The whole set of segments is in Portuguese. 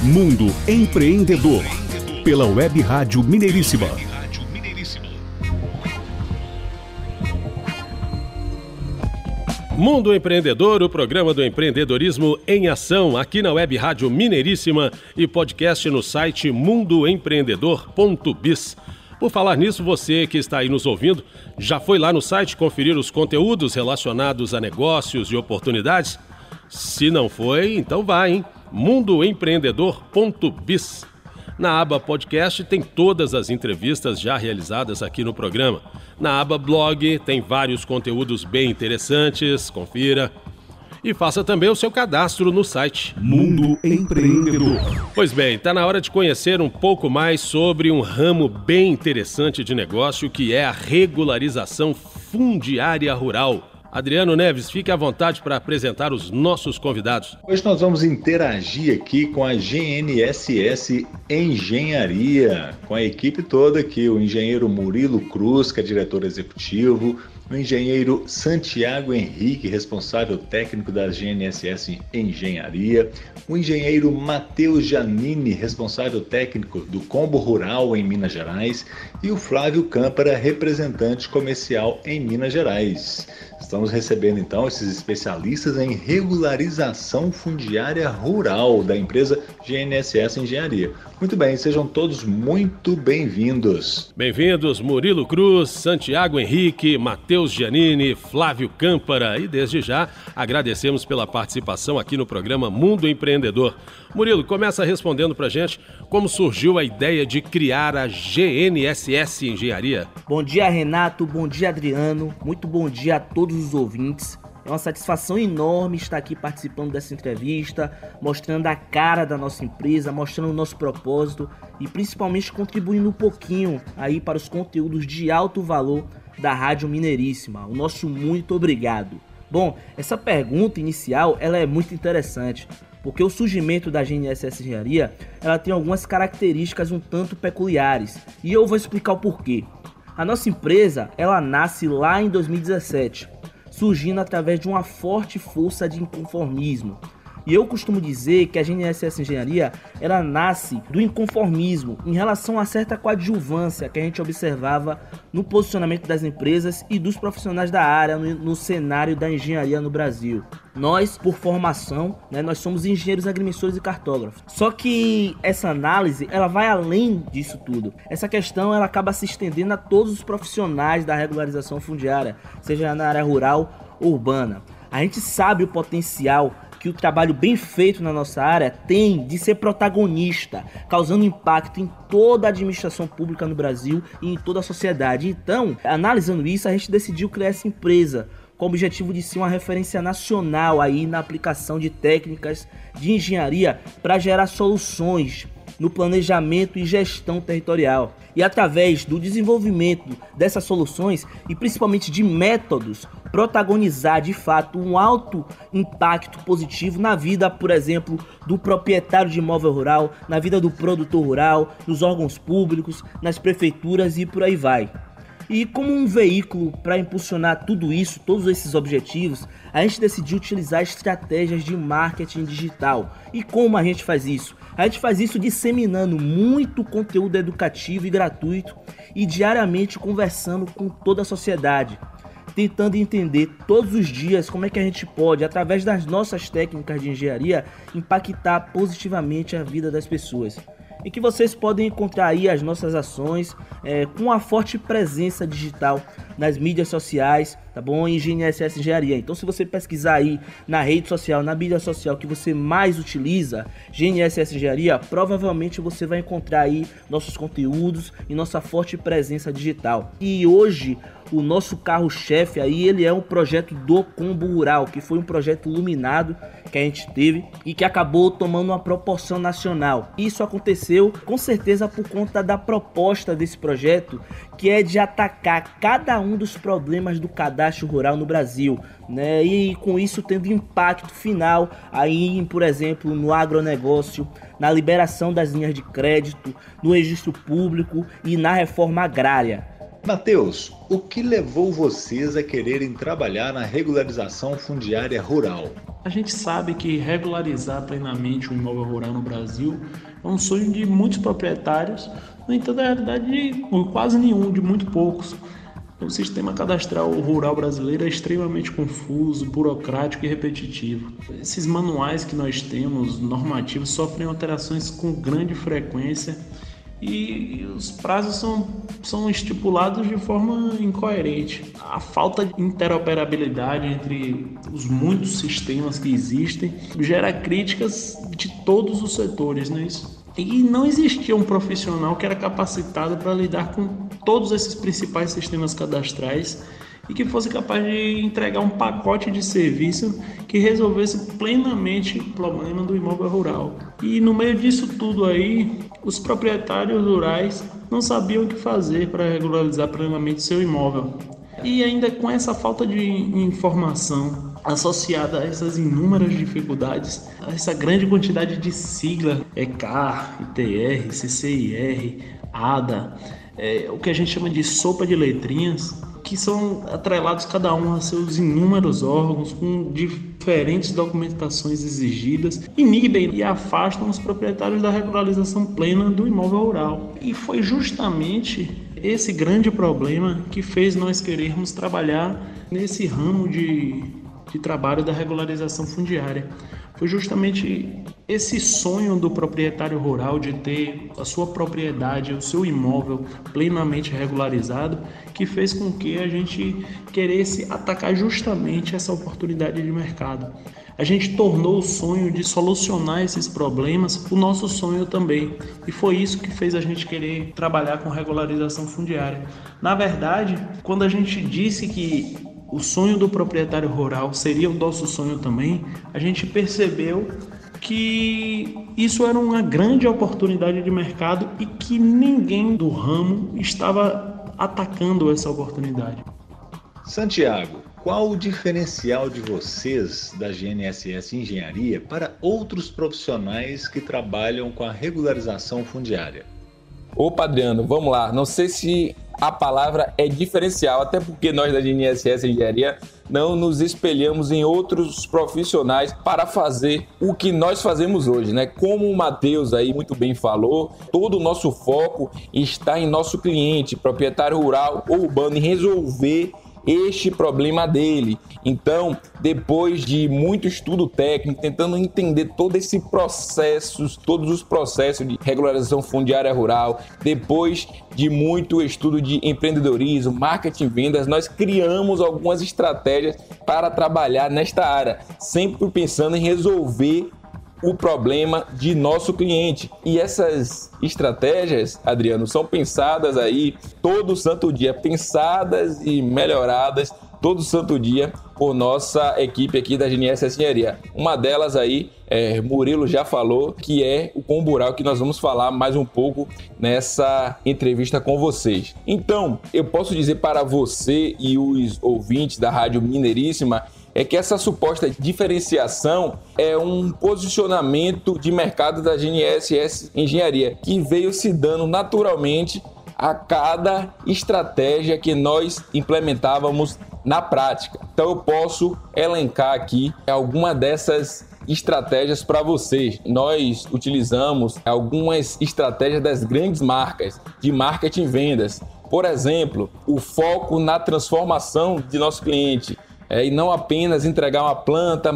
Mundo Empreendedor, pela Web Rádio Mineiríssima. Mundo Empreendedor, o programa do empreendedorismo em ação, aqui na Web Rádio Mineiríssima e podcast no site mundoempreendedor.biz. Por falar nisso, você que está aí nos ouvindo, já foi lá no site conferir os conteúdos relacionados a negócios e oportunidades? Se não foi, então vai, hein? mundoempreendedor.biz. Na aba podcast tem todas as entrevistas já realizadas aqui no programa. Na aba blog tem vários conteúdos bem interessantes, confira. E faça também o seu cadastro no site Mundo Empreendedor. Pois bem, está na hora de conhecer um pouco mais sobre um ramo bem interessante de negócio que é a regularização fundiária rural. Adriano Neves, fique à vontade para apresentar os nossos convidados. Hoje nós vamos interagir aqui com a GNSS Engenharia, com a equipe toda aqui, o engenheiro Murilo Cruz, que é diretor executivo, o engenheiro Santiago Henrique, responsável técnico da GNSS Engenharia, o engenheiro Matheus Janini, responsável técnico do Combo Rural em Minas Gerais, e o Flávio Câmpara, representante comercial em Minas Gerais. Estamos recebendo então esses especialistas em regularização fundiária rural da empresa GNSS Engenharia. Muito bem, sejam todos muito bem-vindos. Bem-vindos Murilo Cruz, Santiago Henrique, Matheus Giannini, Flávio Câmpara e desde já agradecemos pela participação aqui no programa Mundo Empreendedor. Murilo, começa respondendo pra gente como surgiu a ideia de criar a GNSS Engenharia. Bom dia, Renato, bom dia, Adriano, muito bom dia a todos os ouvintes. É uma satisfação enorme estar aqui participando dessa entrevista, mostrando a cara da nossa empresa, mostrando o nosso propósito e principalmente contribuindo um pouquinho aí para os conteúdos de alto valor da Rádio Mineiríssima. O nosso muito obrigado. Bom, essa pergunta inicial ela é muito interessante, porque o surgimento da GNSS Engenharia ela tem algumas características um tanto peculiares e eu vou explicar o porquê. A nossa empresa ela nasce lá em 2017 surgindo através de uma forte força de inconformismo. E eu costumo dizer que a GNSS Engenharia ela nasce do inconformismo em relação a certa coadjuvância que a gente observava no posicionamento das empresas e dos profissionais da área no, no cenário da engenharia no Brasil. Nós, por formação, né, nós somos engenheiros agrimensores e cartógrafos. Só que essa análise, ela vai além disso tudo. Essa questão, ela acaba se estendendo a todos os profissionais da regularização fundiária, seja na área rural ou urbana. A gente sabe o potencial que o trabalho bem feito na nossa área tem de ser protagonista, causando impacto em toda a administração pública no Brasil e em toda a sociedade. Então, analisando isso, a gente decidiu criar essa empresa com o objetivo de ser uma referência nacional aí na aplicação de técnicas de engenharia para gerar soluções no planejamento e gestão territorial. E através do desenvolvimento dessas soluções e principalmente de métodos, protagonizar de fato um alto impacto positivo na vida, por exemplo, do proprietário de imóvel rural, na vida do produtor rural, nos órgãos públicos, nas prefeituras e por aí vai. E como um veículo para impulsionar tudo isso, todos esses objetivos, a gente decidiu utilizar estratégias de marketing digital. E como a gente faz isso? A gente faz isso disseminando muito conteúdo educativo e gratuito e diariamente conversando com toda a sociedade, tentando entender todos os dias como é que a gente pode, através das nossas técnicas de engenharia, impactar positivamente a vida das pessoas e que vocês podem encontrar aí as nossas ações é, com a forte presença digital nas mídias sociais, tá bom? Em GNSS Engenharia. Então, se você pesquisar aí na rede social, na mídia social que você mais utiliza, GNSS Engenharia, provavelmente você vai encontrar aí nossos conteúdos e nossa forte presença digital. E hoje o nosso carro-chefe aí, ele é um projeto do Combo Rural, que foi um projeto iluminado que a gente teve e que acabou tomando uma proporção nacional. Isso aconteceu com certeza por conta da proposta desse projeto, que é de atacar cada um dos problemas do cadastro rural no Brasil, né? E com isso tendo impacto final aí, por exemplo, no agronegócio, na liberação das linhas de crédito, no registro público e na reforma agrária. Mateus, o que levou vocês a quererem trabalhar na regularização fundiária rural? A gente sabe que regularizar plenamente o imóvel rural no Brasil é um sonho de muitos proprietários, no entanto, na realidade, de quase nenhum, de muito poucos. O sistema cadastral rural brasileiro é extremamente confuso, burocrático e repetitivo. Esses manuais que nós temos, normativos, sofrem alterações com grande frequência e os prazos são, são estipulados de forma incoerente. A falta de interoperabilidade entre os muitos sistemas que existem gera críticas de todos os setores, não é isso? E não existia um profissional que era capacitado para lidar com todos esses principais sistemas cadastrais e que fosse capaz de entregar um pacote de serviço que resolvesse plenamente o problema do imóvel rural. E no meio disso tudo aí, os proprietários rurais não sabiam o que fazer para regularizar plenamente seu imóvel. E ainda com essa falta de informação associada a essas inúmeras dificuldades, a essa grande quantidade de sigla, ECAR, ITR, CCIR, ADA, é, o que a gente chama de sopa de letrinhas, que são atrelados cada um a seus inúmeros órgãos com diferentes documentações exigidas, inibem e afastam os proprietários da regularização plena do imóvel rural. E foi justamente esse grande problema que fez nós querermos trabalhar nesse ramo de, de trabalho da regularização fundiária foi justamente esse sonho do proprietário rural de ter a sua propriedade, o seu imóvel plenamente regularizado, que fez com que a gente queresse atacar justamente essa oportunidade de mercado. A gente tornou o sonho de solucionar esses problemas o nosso sonho também. E foi isso que fez a gente querer trabalhar com regularização fundiária. Na verdade, quando a gente disse que o sonho do proprietário rural seria o nosso sonho também, a gente percebeu que isso era uma grande oportunidade de mercado e que ninguém do ramo estava atacando essa oportunidade. Santiago, qual o diferencial de vocês da GNSS Engenharia para outros profissionais que trabalham com a regularização fundiária? Ô, Adriano, vamos lá. Não sei se a palavra é diferencial, até porque nós da GNSS Engenharia não nos espelhamos em outros profissionais para fazer o que nós fazemos hoje, né? Como o Matheus aí muito bem falou, todo o nosso foco está em nosso cliente, proprietário rural ou urbano, em resolver este problema dele. Então, depois de muito estudo técnico, tentando entender todo esse processo, todos os processos de regularização fundiária rural, depois de muito estudo de empreendedorismo, marketing, vendas, nós criamos algumas estratégias para trabalhar nesta área, sempre pensando em resolver o problema de nosso cliente. E essas estratégias, Adriano, são pensadas aí todo santo dia, pensadas e melhoradas todo santo dia por nossa equipe aqui da GNS Engenharia. Uma delas aí, é, Murilo já falou, que é o Combural, que nós vamos falar mais um pouco nessa entrevista com vocês. Então, eu posso dizer para você e os ouvintes da Rádio Mineiríssima é que essa suposta diferenciação é um posicionamento de mercado da GNSS Engenharia, que veio se dando naturalmente a cada estratégia que nós implementávamos na prática. Então eu posso elencar aqui alguma dessas estratégias para vocês. Nós utilizamos algumas estratégias das grandes marcas de marketing e vendas. Por exemplo, o foco na transformação de nosso cliente é, e não apenas entregar uma planta,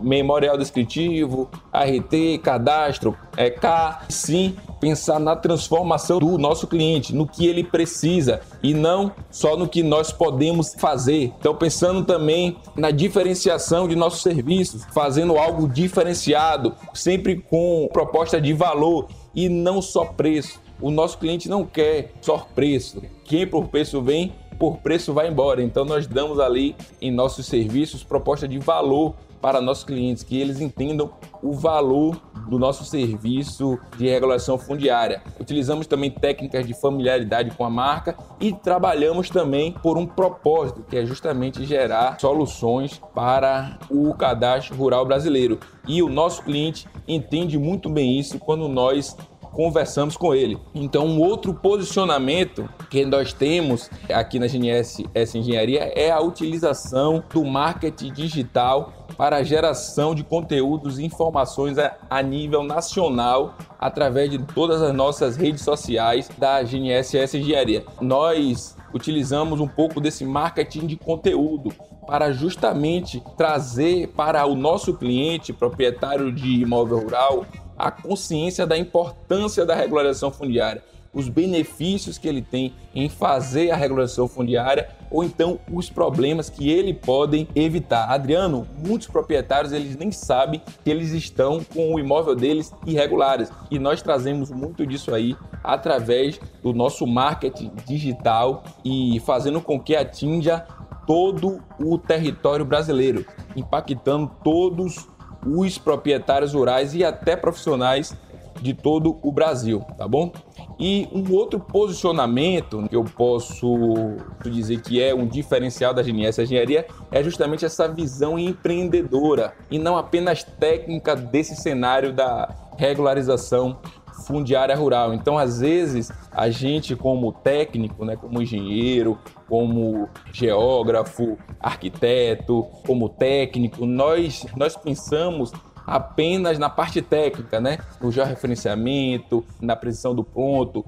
memorial descritivo, RT, cadastro, é, K, sim pensar na transformação do nosso cliente, no que ele precisa e não só no que nós podemos fazer. Então, pensando também na diferenciação de nossos serviços, fazendo algo diferenciado, sempre com proposta de valor e não só preço. O nosso cliente não quer só preço. Quem por preço vem, por preço vai embora. Então nós damos ali em nossos serviços proposta de valor para nossos clientes, que eles entendam o valor do nosso serviço de regulação fundiária. Utilizamos também técnicas de familiaridade com a marca e trabalhamos também por um propósito, que é justamente gerar soluções para o cadastro rural brasileiro. E o nosso cliente entende muito bem isso quando nós conversamos com ele. Então, um outro posicionamento que nós temos aqui na GNS Engenharia é a utilização do marketing digital para a geração de conteúdos e informações a, nível nacional através de todas as nossas redes sociais da GNSS Engenharia. Nós utilizamos um pouco desse marketing de conteúdo para justamente trazer para o nosso cliente, proprietário de imóvel rural, a consciência da importância da regularização fundiária, os benefícios que ele tem em fazer a regularização fundiária ou então os problemas que ele podem evitar. Adriano, muitos proprietários eles nem sabem que eles estão com o imóvel deles irregulares e nós trazemos muito disso aí através do nosso marketing digital e fazendo com que atinja todo o território brasileiro, impactando todos os proprietários rurais e até profissionais de todo o Brasil, tá bom? E um outro posicionamento que eu posso dizer que é um diferencial da GNS Engenharia é justamente essa visão empreendedora e não apenas técnica desse cenário da regularização fundiária rural. Então, às vezes, a gente como técnico, né, como engenheiro, como geógrafo, arquiteto, como técnico, nós nós pensamos apenas na parte técnica, né? No georreferenciamento, na precisão do ponto,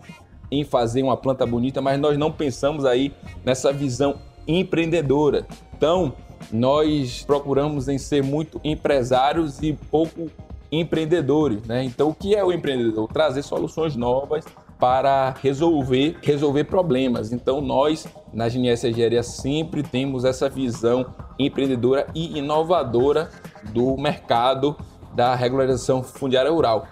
em fazer uma planta bonita, mas nós não pensamos aí nessa visão empreendedora. Então, nós procuramos em ser muito empresários e pouco empreendedores, né? Então, o que é o empreendedor? Trazer soluções novas para resolver resolver problemas. Então, nós na GNS Engenharia sempre temos essa visão empreendedora e inovadora do mercado da regularização fundiária rural,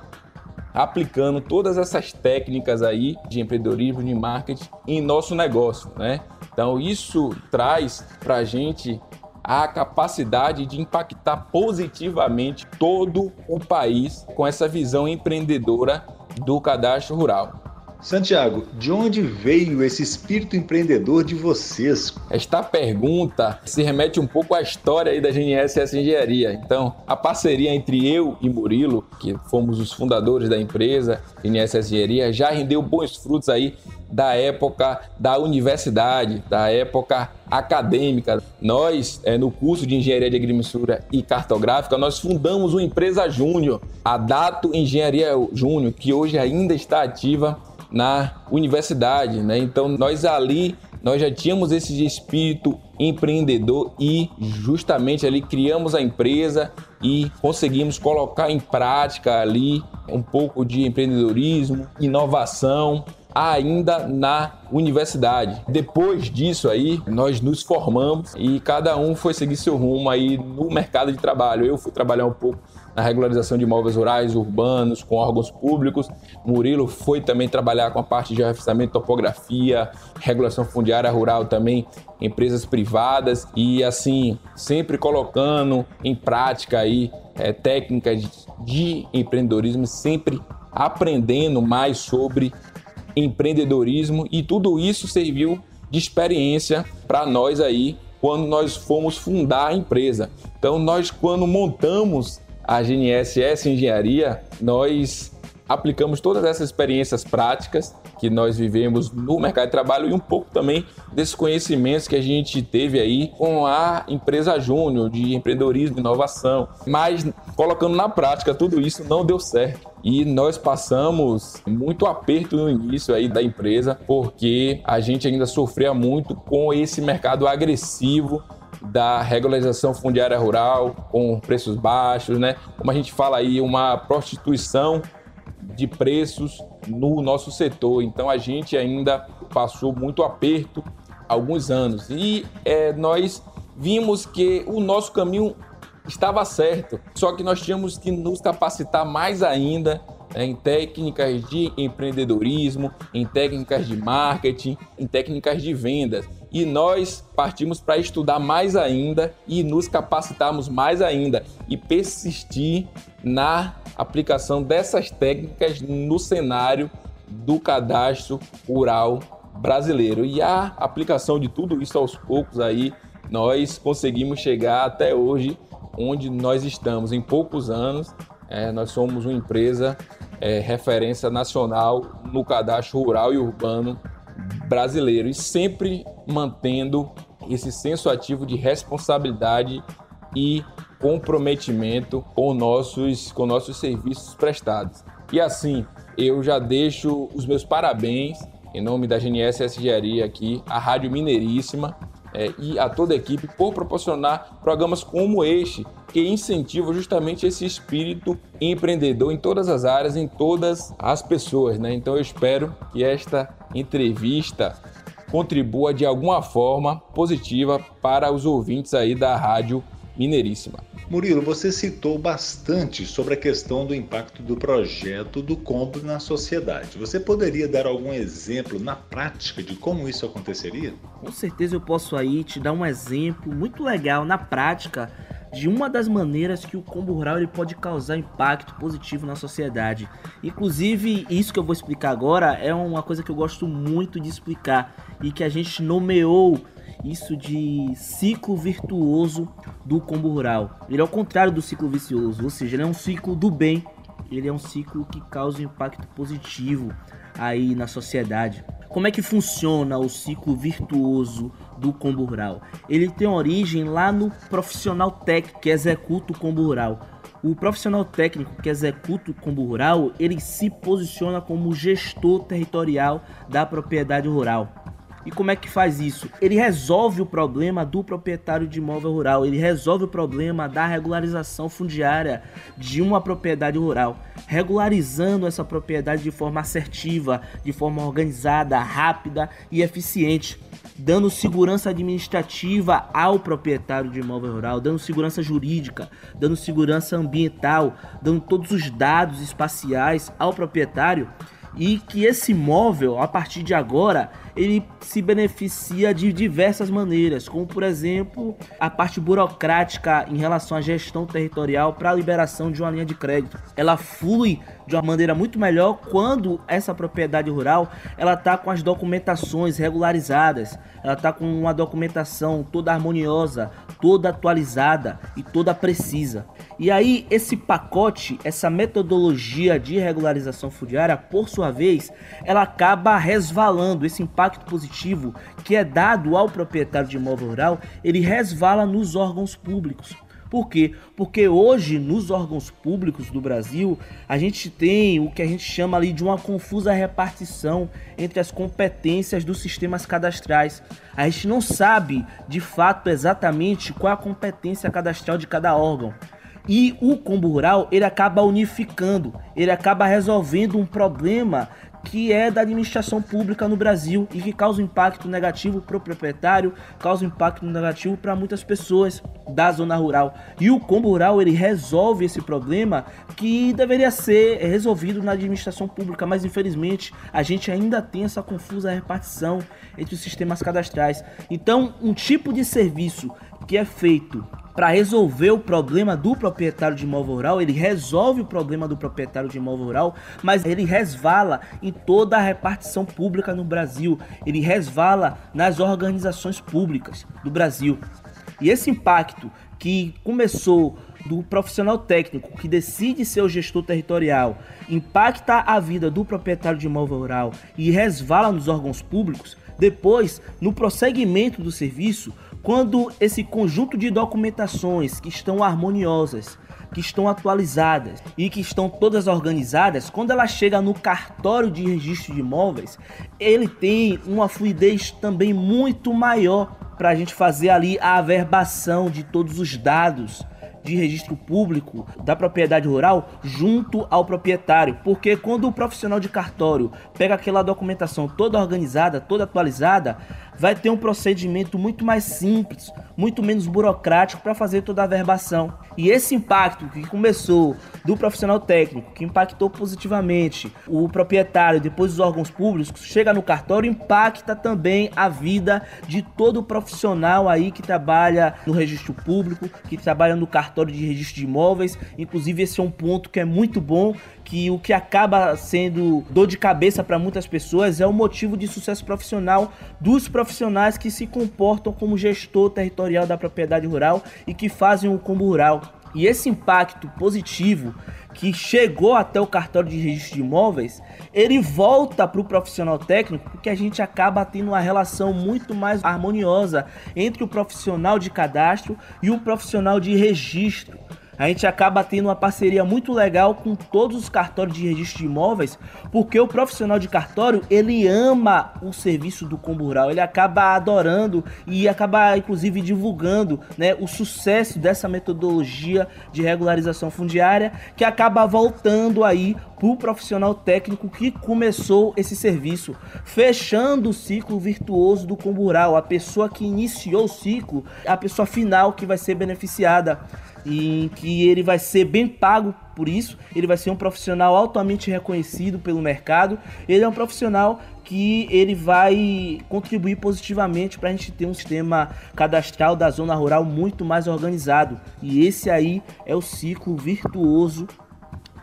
aplicando todas essas técnicas aí de empreendedorismo, de marketing em nosso negócio, né? Então, isso traz para a gente a capacidade de impactar positivamente todo o país com essa visão empreendedora do cadastro rural. Santiago, de onde veio esse espírito empreendedor de vocês? Esta pergunta se remete um pouco à história aí da GNSS Engenharia. Então, a parceria entre eu e Murilo, que fomos os fundadores da empresa GNSS Engenharia, já rendeu bons frutos aí da época da universidade, da época acadêmica. Nós, é, no curso de Engenharia de Agrimensura e Cartográfica, nós fundamos uma empresa júnior, a Dato Engenharia Júnior, que hoje ainda está ativa na universidade, né? Então nós ali nós já tínhamos esse espírito empreendedor e justamente ali criamos a empresa e conseguimos colocar em prática ali um pouco de empreendedorismo, inovação ainda na universidade. Depois disso aí, nós nos formamos e cada um foi seguir seu rumo aí no mercado de trabalho. Eu fui trabalhar um pouco na regularização de imóveis rurais, urbanos, com órgãos públicos. Murilo foi também trabalhar com a parte de reafistamento, topografia, regulação fundiária rural também, empresas privadas e assim, sempre colocando em prática aí é, técnicas de empreendedorismo, sempre aprendendo mais sobre empreendedorismo e tudo isso serviu de experiência para nós aí quando nós fomos fundar a empresa. Então nós quando montamos a GNSS Engenharia, nós aplicamos todas essas experiências práticas que nós vivemos no mercado de trabalho e um pouco também desses conhecimentos que a gente teve aí com a empresa Júnior de empreendedorismo e inovação. Mas colocando na prática tudo isso não deu certo. E nós passamos muito aperto no início aí da empresa, porque a gente ainda sofria muito com esse mercado agressivo da regularização fundiária rural com preços baixos, né? Como a gente fala aí, uma prostituição de preços no nosso setor. Então a gente ainda passou muito aperto alguns anos e é, nós vimos que o nosso caminho estava certo, só que nós tínhamos que nos capacitar mais ainda né, em técnicas de empreendedorismo, em técnicas de marketing, em técnicas de vendas. E nós partimos para estudar mais ainda e nos capacitarmos mais ainda e persistir na aplicação dessas técnicas no cenário do cadastro rural brasileiro. E a aplicação de tudo isso aos poucos aí, nós conseguimos chegar até hoje onde nós estamos. Em poucos anos, é, nós somos uma empresa é, referência nacional no cadastro rural e urbano brasileiro e sempre mantendo esse senso ativo de responsabilidade e comprometimento com nossos, com nossos serviços prestados. E assim, eu já deixo os meus parabéns em nome da GNS Engenharia aqui, a Rádio Mineiríssima é, e a toda a equipe por proporcionar programas como este, que incentivam justamente esse espírito empreendedor em todas as áreas, em todas as pessoas. Né? Então eu espero que esta entrevista contribua de alguma forma positiva para os ouvintes aí da Rádio Mineiríssima. Murilo, você citou bastante sobre a questão do impacto do projeto do Combo na sociedade. Você poderia dar algum exemplo na prática de como isso aconteceria? Com certeza eu posso aí te dar um exemplo muito legal na prática de uma das maneiras que o combo rural ele pode causar impacto positivo na sociedade. Inclusive, isso que eu vou explicar agora é uma coisa que eu gosto muito de explicar e que a gente nomeou isso de ciclo virtuoso do combo rural. Ele é o contrário do ciclo vicioso, ou seja, ele é um ciclo do bem, ele é um ciclo que causa um impacto positivo aí na sociedade. Como é que funciona o ciclo virtuoso do combo rural? Ele tem origem lá no profissional técnico que executa o combo rural. O profissional técnico que executa o combo rural, ele se posiciona como gestor territorial da propriedade rural. E como é que faz isso? Ele resolve o problema do proprietário de imóvel rural, ele resolve o problema da regularização fundiária de uma propriedade rural, regularizando essa propriedade de forma assertiva, de forma organizada, rápida e eficiente. Dando segurança administrativa ao proprietário de imóvel rural, dando segurança jurídica, dando segurança ambiental, dando todos os dados espaciais ao proprietário e que esse imóvel, a partir de agora, ele se beneficia de diversas maneiras, como por exemplo a parte burocrática em relação à gestão territorial para a liberação de uma linha de crédito. Ela flui de uma maneira muito melhor quando essa propriedade rural ela está com as documentações regularizadas, ela está com uma documentação toda harmoniosa, toda atualizada e toda precisa. E aí esse pacote, essa metodologia de regularização fundiária, por sua vez, ela acaba resvalando esse impacto positivo que é dado ao proprietário de imóvel rural, ele resvala nos órgãos públicos. Por quê? Porque hoje nos órgãos públicos do Brasil a gente tem o que a gente chama ali de uma confusa repartição entre as competências dos sistemas cadastrais. A gente não sabe de fato exatamente qual a competência cadastral de cada órgão. E o combo rural ele acaba unificando, ele acaba resolvendo um problema que é da administração pública no Brasil e que causa um impacto negativo para o proprietário, causa um impacto negativo para muitas pessoas da zona rural. E o combo rural ele resolve esse problema que deveria ser resolvido na administração pública, mas infelizmente a gente ainda tem essa confusa repartição entre os sistemas cadastrais. Então, um tipo de serviço que é feito para resolver o problema do proprietário de imóvel rural, ele resolve o problema do proprietário de imóvel rural, mas ele resvala em toda a repartição pública no Brasil, ele resvala nas organizações públicas do Brasil. E esse impacto que começou do profissional técnico que decide ser o gestor territorial, impacta a vida do proprietário de imóvel rural e resvala nos órgãos públicos, depois, no prosseguimento do serviço, quando esse conjunto de documentações que estão harmoniosas, que estão atualizadas e que estão todas organizadas, quando ela chega no cartório de registro de imóveis, ele tem uma fluidez também muito maior para a gente fazer ali a averbação de todos os dados de registro público da propriedade rural junto ao proprietário, porque quando o profissional de cartório pega aquela documentação toda organizada, toda atualizada, vai ter um procedimento muito mais simples, muito menos burocrático para fazer toda a verbação. E esse impacto que começou do profissional técnico, que impactou positivamente o proprietário, depois os órgãos públicos, chega no cartório, impacta também a vida de todo profissional aí que trabalha no registro público, que trabalha no cartório de registro de imóveis. Inclusive, esse é um ponto que é muito bom que o que acaba sendo dor de cabeça para muitas pessoas é o motivo de sucesso profissional dos profissionais que se comportam como gestor territorial da propriedade rural e que fazem o combo rural. E esse impacto positivo que chegou até o cartório de registro de imóveis, ele volta para o profissional técnico porque a gente acaba tendo uma relação muito mais harmoniosa entre o profissional de cadastro e o profissional de registro a gente acaba tendo uma parceria muito legal com todos os cartórios de registro de imóveis, porque o profissional de cartório, ele ama o serviço do Combo Rural, ele acaba adorando e acaba inclusive divulgando, né, o sucesso dessa metodologia de regularização fundiária, que acaba voltando aí para o profissional técnico que começou esse serviço, fechando o ciclo virtuoso do Combo Rural, a pessoa que iniciou o ciclo, a pessoa final que vai ser beneficiada em que ele vai ser bem pago por isso, ele vai ser um profissional altamente reconhecido pelo mercado, ele é um profissional que ele vai contribuir positivamente para a gente ter um sistema cadastral da zona rural muito mais organizado. E esse aí é o ciclo virtuoso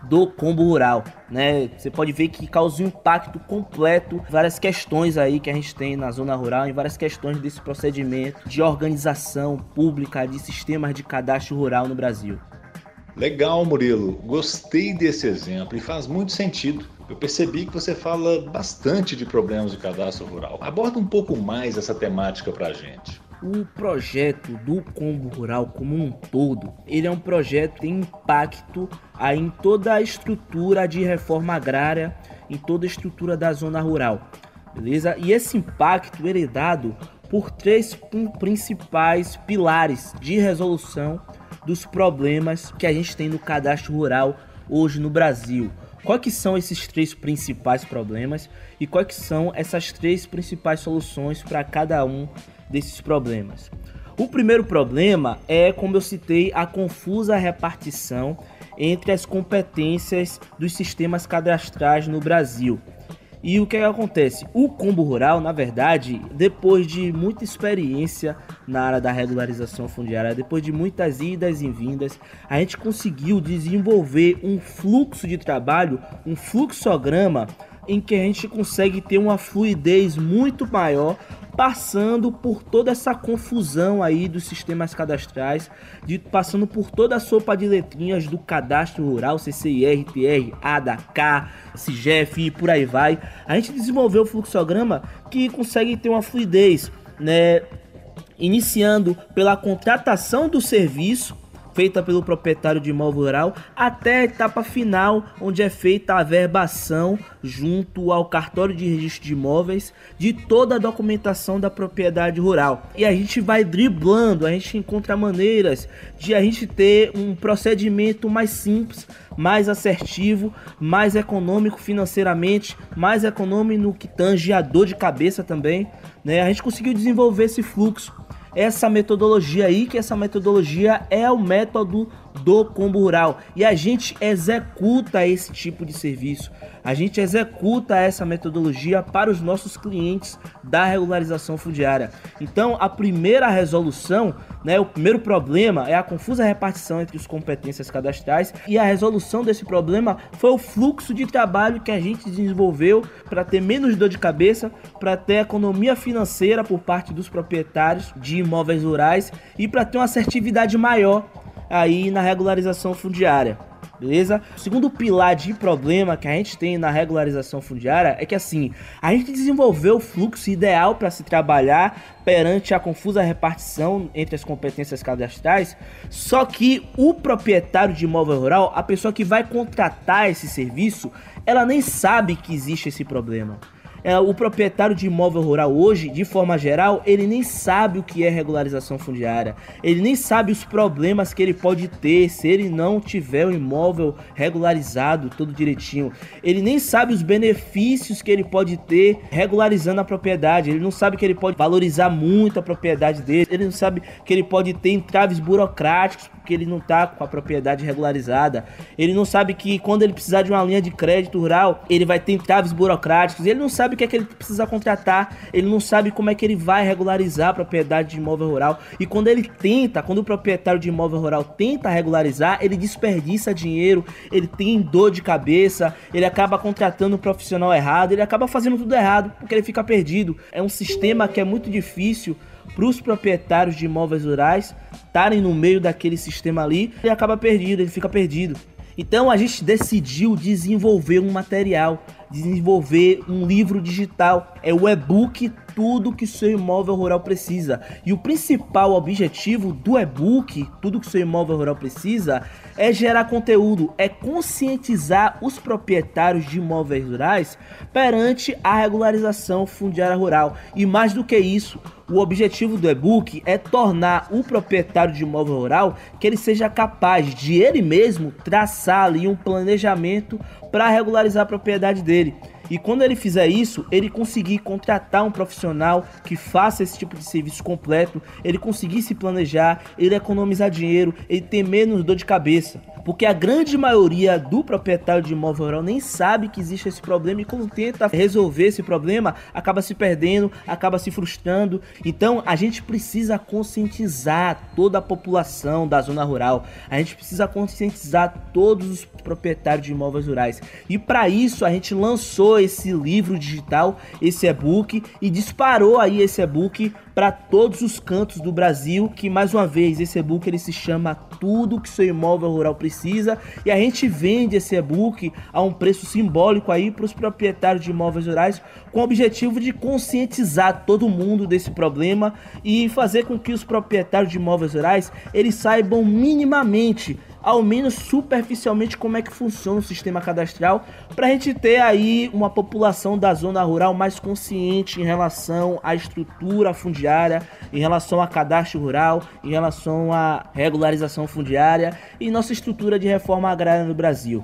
do combo rural, né? Você pode ver que causa um impacto completo várias questões aí que a gente tem na zona rural, em várias questões desse procedimento de organização pública de sistemas de cadastro rural no Brasil. Legal, Murilo. Gostei desse exemplo e faz muito sentido. Eu percebi que você fala bastante de problemas de cadastro rural. Aborda um pouco mais essa temática para a gente. O projeto do Combo Rural como um todo, ele é um projeto que tem impacto aí em toda a estrutura de reforma agrária, em toda a estrutura da zona rural, beleza? E esse impacto ele é dado por três principais pilares de resolução dos problemas que a gente tem no cadastro rural hoje no Brasil. Quais que são esses três principais problemas e quais que são essas três principais soluções para cada um desses problemas. O primeiro problema é, como eu citei, a confusa repartição entre as competências dos sistemas cadastrais no Brasil. E o que, é que, acontece? O combo rural, na verdade, depois de muita experiência na área da regularização fundiária, depois de muitas idas e vindas, a gente conseguiu desenvolver um fluxo de trabalho, um fluxograma em que a gente consegue ter uma fluidez muito maior passando por toda essa confusão aí dos sistemas cadastrais, de, passando por toda a sopa de letrinhas do cadastro rural, CCIR, TR, ADA, K, CIGEF e por aí vai. A gente desenvolveu o fluxograma que consegue ter uma fluidez, né? Iniciando pela contratação do serviço feita pelo proprietário de imóvel rural, até a etapa final, onde é feita a verbação junto ao cartório de registro de imóveis de toda a documentação da propriedade rural. E a gente vai driblando, a gente encontra maneiras de a gente ter um procedimento mais simples, mais assertivo, mais econômico financeiramente, mais econômico no que tange a dor de cabeça também. Né? A gente conseguiu desenvolver esse fluxo essa metodologia aí, que essa metodologia é o método do combo rural. E a gente executa esse tipo de serviço. A gente executa essa metodologia para os nossos clientes da regularização fundiária. Então, a primeira resolução, né, o primeiro problema é a confusa repartição entre as competências cadastrais e a resolução desse problema foi o fluxo de trabalho que a gente desenvolveu para ter menos dor de cabeça, para ter economia financeira por parte dos proprietários de imóveis rurais e para ter uma assertividade maior aí na regularização fundiária. Beleza? O segundo pilar de problema que a gente tem na regularização fundiária é que assim, a gente desenvolveu o fluxo ideal para se trabalhar perante a confusa repartição entre as competências cadastrais, só que o proprietário de imóvel rural, a pessoa que vai contratar esse serviço, ela nem sabe que existe esse problema é, o proprietário de imóvel rural hoje, de forma geral, ele nem sabe o que é regularização fundiária. Ele nem sabe os problemas que ele pode ter se ele não tiver o imóvel regularizado todo direitinho. Ele nem sabe os benefícios que ele pode ter regularizando a propriedade. Ele não sabe que ele pode valorizar muito a propriedade dele. Ele não sabe que ele pode ter entraves burocráticos porque ele não está com a propriedade regularizada. Ele não sabe que quando ele precisar de uma linha de crédito rural, ele vai ter entraves burocráticos. Ele não sabe o que é que ele precisa contratar. Ele não sabe como é que ele vai regularizar a propriedade de imóvel rural. E quando ele tenta, quando o proprietário de imóvel rural tenta regularizar, ele desperdiça dinheiro, ele tem dor de cabeça, ele acaba contratando um profissional errado, ele acaba fazendo tudo errado porque ele fica perdido. É um sistema que é muito difícil para os proprietários de imóveis rurais estarem no meio daquele sistema ali, ele acaba perdido, ele fica perdido. Então a gente decidiu desenvolver um material, desenvolver um livro digital, é o e-book Tudo que seu imóvel rural precisa. E o principal objetivo do e-book Tudo que seu imóvel rural precisa é gerar conteúdo, é conscientizar os proprietários de imóveis rurais perante a regularização fundiária rural. E mais do que isso, o objetivo do e-book é tornar o proprietário de imóvel rural que ele seja capaz de ele mesmo traçar ali um planejamento para regularizar a propriedade dele. E quando ele fizer isso, ele conseguir contratar um profissional que faça esse tipo de serviço completo, ele conseguir se planejar, ele economizar dinheiro, ele ter menos dor de cabeça. Porque a grande maioria do proprietário de imóvel rural nem sabe que existe esse problema e quando tenta resolver esse problema, acaba se perdendo, acaba se frustrando. Então a gente precisa conscientizar toda a população da zona rural. A gente precisa conscientizar todos os proprietários de imóveis rurais. E para isso a gente lançou esse livro digital, esse e-book e disparou aí esse e-book para todos os cantos do Brasil, que mais uma vez esse e-book ele se chama Tudo que seu imóvel rural precisa e a gente vende esse e-book a um preço simbólico aí para os proprietários de imóveis rurais com o objetivo de conscientizar todo mundo desse problema e fazer com que os proprietários de imóveis rurais eles saibam minimamente ao menos superficialmente como é que funciona o sistema cadastral, para a gente ter aí uma população da zona rural mais consciente em relação à estrutura fundiária, em relação a cadastro rural, em relação à regularização fundiária e nossa estrutura de reforma agrária no Brasil.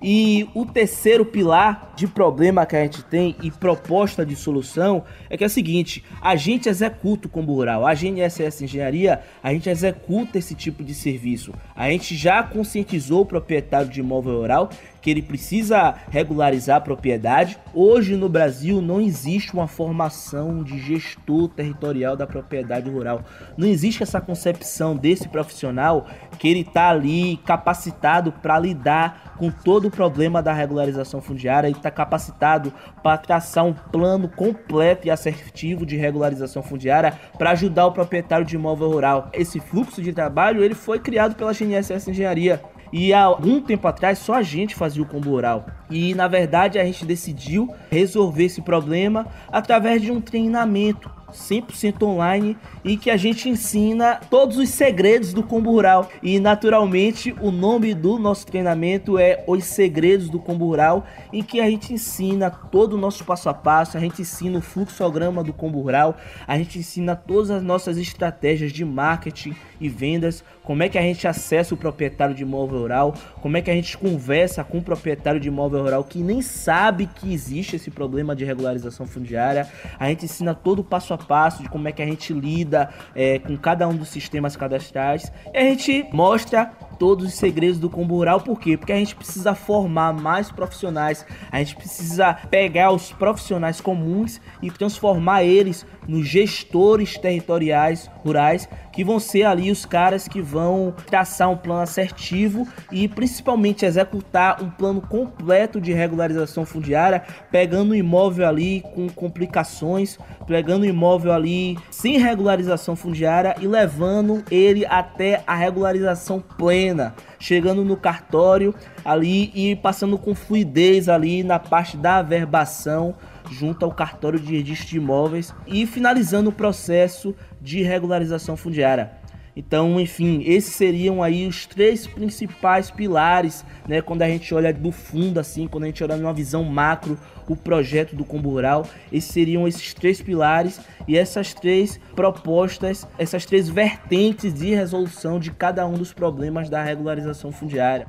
E o terceiro pilar de problema que a gente tem e proposta de solução é que é o seguinte: a gente executa o combo rural, a GNSS Engenharia, a gente executa esse tipo de serviço. A gente já conscientizou o proprietário de imóvel rural que ele precisa regularizar a propriedade. Hoje no Brasil não existe uma formação de gestor territorial da propriedade rural. Não existe essa concepção desse profissional que ele está ali capacitado para lidar com todo o problema da regularização fundiária e está capacitado para traçar um plano completo e assertivo de regularização fundiária para ajudar o proprietário de imóvel rural. Esse fluxo de trabalho ele foi criado pela GNSS Engenharia e há algum tempo atrás só a gente fazia o combo oral. E na verdade a gente decidiu resolver esse problema através de um treinamento 100% online e que a gente ensina todos os segredos do combo rural. E naturalmente o nome do nosso treinamento é Os Segredos do Combo Rural, em que a gente ensina todo o nosso passo a passo, a gente ensina o fluxograma do combo rural, a gente ensina todas as nossas estratégias de marketing e vendas, como é que a gente acessa o proprietário de imóvel rural, como é que a gente conversa com o proprietário de imóvel rural que nem sabe que existe esse problema de regularização fundiária. A gente ensina todo o passo a passo de como é que a gente lida é, com cada um dos sistemas cadastrais. E a gente mostra todos os segredos do combo rural, por quê? Porque a gente precisa formar mais profissionais, a gente precisa pegar os profissionais comuns e transformar eles nos gestores territoriais rurais, que vão ser ali os caras que vão traçar um plano assertivo e principalmente executar um plano completo de regularização fundiária, pegando imóvel ali com complicações, pegando imóvel ali sem regularização fundiária e levando ele até a regularização plena, chegando no cartório ali e passando com fluidez ali na parte da averbação junto ao cartório de registro de imóveis e finalizando o processo de regularização fundiária. Então, enfim, esses seriam aí os três principais pilares, né, quando a gente olha do fundo assim, quando a gente olha numa visão macro o projeto do Combo Rural, esses seriam esses três pilares e essas três propostas, essas três vertentes de resolução de cada um dos problemas da regularização fundiária.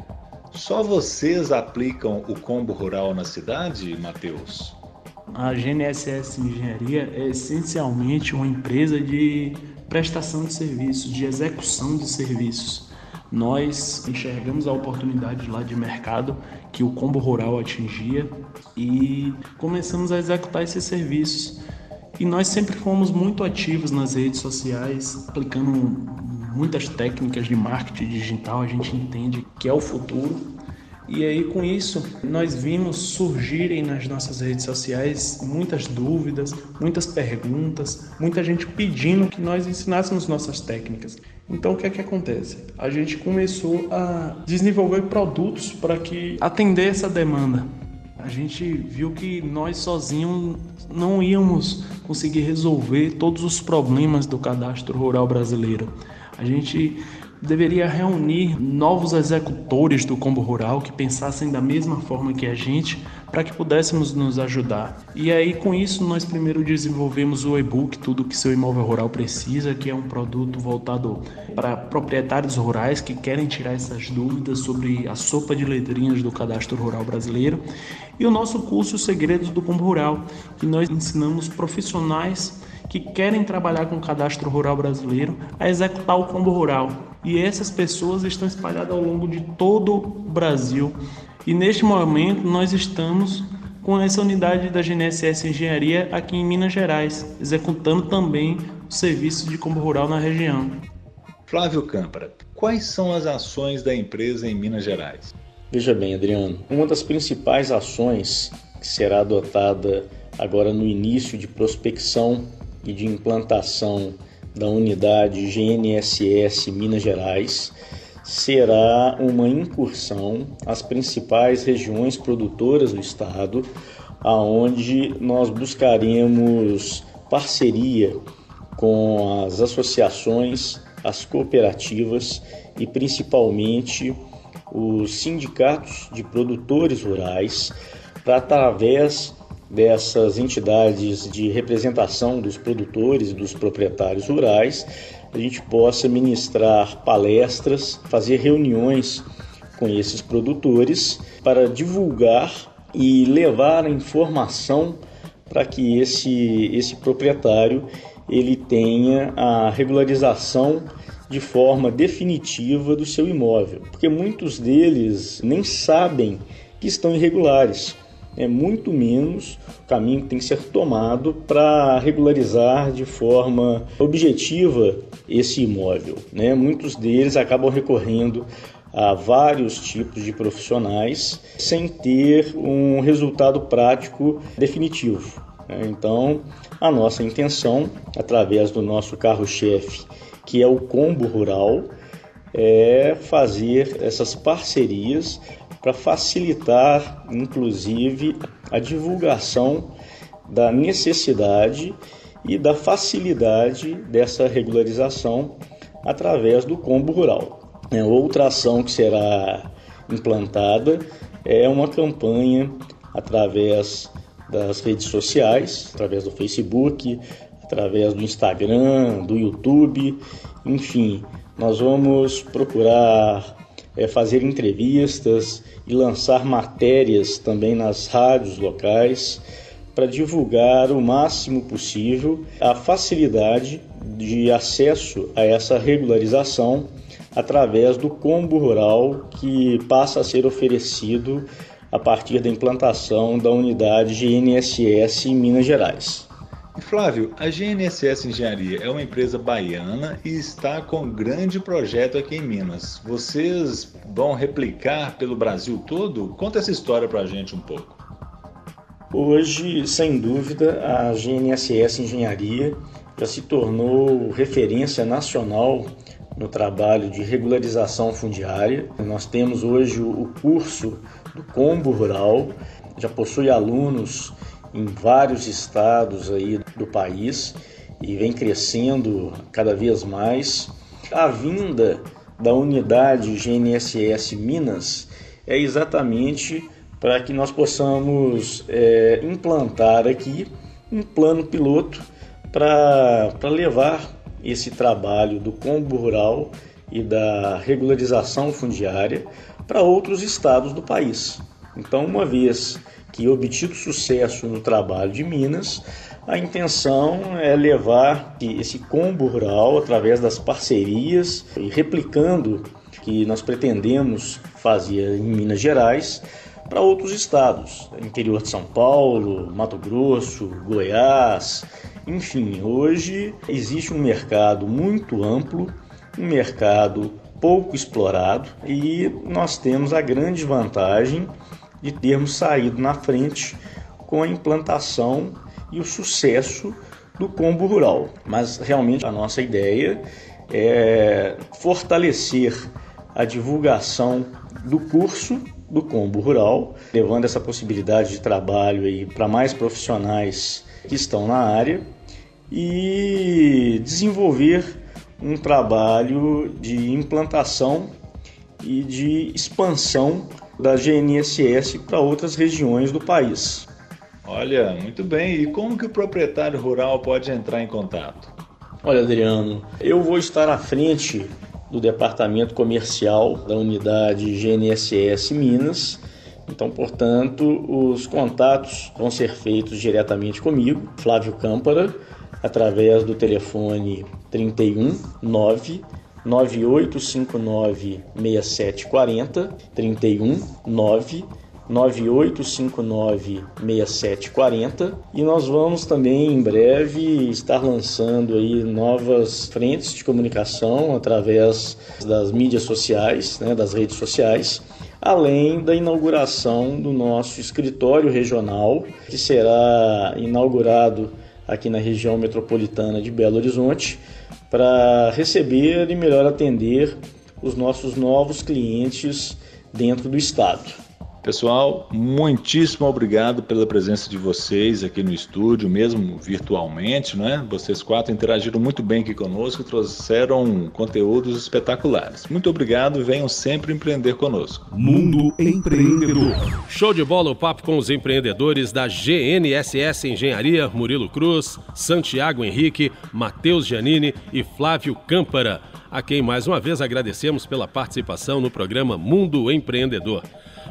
Só vocês aplicam o Combo Rural na cidade, Matheus? A GNSS Engenharia é essencialmente uma empresa de prestação de serviços, de execução de serviços. Nós enxergamos a oportunidade lá de mercado que o combo rural atingia e começamos a executar esses serviços. E nós sempre fomos muito ativos nas redes sociais, aplicando muitas técnicas de marketing digital. A gente entende que é o futuro E aí, com isso, nós vimos surgirem nas nossas redes sociais muitas dúvidas, muitas perguntas, muita gente pedindo que nós ensinássemos nossas técnicas. Então, o que é que acontece? A gente começou a desenvolver produtos para que atender essa demanda. A gente viu que nós sozinhos não íamos conseguir resolver todos os problemas do cadastro rural brasileiro. A gente deveria reunir novos executores do combo rural que pensassem da mesma forma que a gente para que pudéssemos nos ajudar. E aí com isso nós primeiro desenvolvemos o e-book Tudo que seu imóvel rural precisa, que é um produto voltado para proprietários rurais que querem tirar essas dúvidas sobre a sopa de letrinhas do cadastro rural brasileiro, e o nosso curso Segredos do Combo Rural, que nós ensinamos profissionais que querem trabalhar com o cadastro rural brasileiro a executar o combo rural. E essas pessoas estão espalhadas ao longo de todo o Brasil. E neste momento nós estamos com essa unidade da GNSS Engenharia aqui em Minas Gerais, executando também o serviço de combo rural na região. Flávio Câmpara, quais são as ações da empresa em Minas Gerais? Veja bem, Adriano, uma das principais ações que será adotada agora no início de prospecção e de implantação da unidade GNSS Minas Gerais será uma incursão às principais regiões produtoras do estado, aonde nós buscaremos parceria com as associações, as cooperativas e principalmente os sindicatos de produtores rurais para através dessas entidades de representação dos produtores e dos proprietários rurais, a gente possa ministrar palestras, fazer reuniões com esses produtores para divulgar e levar a informação para que esse, esse proprietário ele tenha a regularização de forma definitiva do seu imóvel, porque muitos deles nem sabem que estão irregulares é muito menos o caminho que tem que ser tomado para regularizar de forma objetiva esse imóvel. Né? Muitos deles acabam recorrendo a vários tipos de profissionais sem ter um resultado prático definitivo. Né? Então, a nossa intenção, através do nosso carro-chefe, que é o combo rural, é fazer essas parcerias para facilitar, inclusive, a divulgação da necessidade e da facilidade dessa regularização através do combo rural. É, outra ação que será implantada é uma campanha através das redes sociais, através do Facebook, através do Instagram, do YouTube, enfim, nós vamos procurar é, fazer entrevistas e lançar matérias também nas rádios locais para divulgar o máximo possível a facilidade de acesso a essa regularização através do combo rural que passa a ser oferecido a partir da implantação da unidade GNSS em Minas Gerais. Flávio, a GNSS Engenharia é uma empresa baiana e está com um grande projeto aqui em Minas. Vocês vão replicar pelo Brasil todo? Conta essa história para a gente um pouco. Hoje, sem dúvida, a GNSS Engenharia já se tornou referência nacional no trabalho de regularização fundiária. Nós temos hoje o curso do Combo Rural, já possui alunos em vários estados aí do país e vem crescendo cada vez mais. A vinda da unidade GNSS Minas é exatamente para que nós possamos é, implantar aqui um plano piloto para levar esse trabalho do combo rural e da regularização fundiária para outros estados do país. Então, uma vez que obtido sucesso no trabalho de Minas, a intenção é levar esse combo rural através das parcerias e replicando que nós pretendemos fazer em Minas Gerais para outros estados, interior de São Paulo, Mato Grosso, Goiás, enfim, hoje existe um mercado muito amplo, um mercado pouco explorado e nós temos a grande vantagem de termos saído na frente com a implantação e o sucesso do combo rural. Mas realmente a nossa ideia é fortalecer a divulgação do curso do combo rural, levando essa possibilidade de trabalho aí para mais profissionais que estão na área e desenvolver um trabalho de implantação e de expansão da GNSS para outras regiões do país. Olha, muito bem. E como que o proprietário rural pode entrar em contato? Olha, Adriano, eu vou estar à frente do departamento comercial da unidade GNSS Minas. Então, portanto, os contatos vão ser feitos diretamente comigo, Flávio Câmpara, através do telefone 31 9 9859 6740 31 9 98596740 e nós vamos também em breve estar lançando aí novas frentes de comunicação através das mídias sociais, né, das redes sociais, além da inauguração do nosso escritório regional, que será inaugurado aqui na região metropolitana de Belo Horizonte, para receber e melhor atender os nossos novos clientes dentro do estado. Pessoal, muitíssimo obrigado pela presença de vocês aqui no estúdio, mesmo virtualmente, né? Vocês quatro interagiram muito bem aqui conosco, trouxeram conteúdos espetaculares. Muito obrigado, venham sempre empreender conosco. Mundo Empreendedor. Show de bola o papo com os empreendedores da GNSS Engenharia, Murilo Cruz, Santiago Henrique, Matheus Giannini e Flávio Câmpara, a quem mais uma vez agradecemos pela participação no programa Mundo Empreendedor.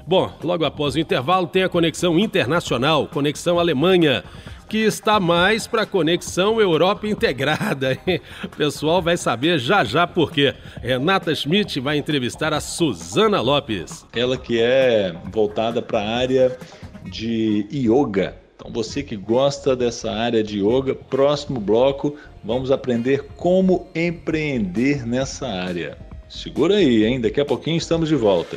Bom, logo após o intervalo tem a conexão internacional, conexão Alemanha, que está mais para conexão Europa integrada. O pessoal vai saber já já por quê. Renata Schmidt vai entrevistar a Suzana Lopes. Ela que é voltada para a área de yoga. Então você que gosta dessa área de yoga, próximo bloco vamos aprender como empreender nessa área. Segura aí, hein? Daqui a pouquinho estamos de volta.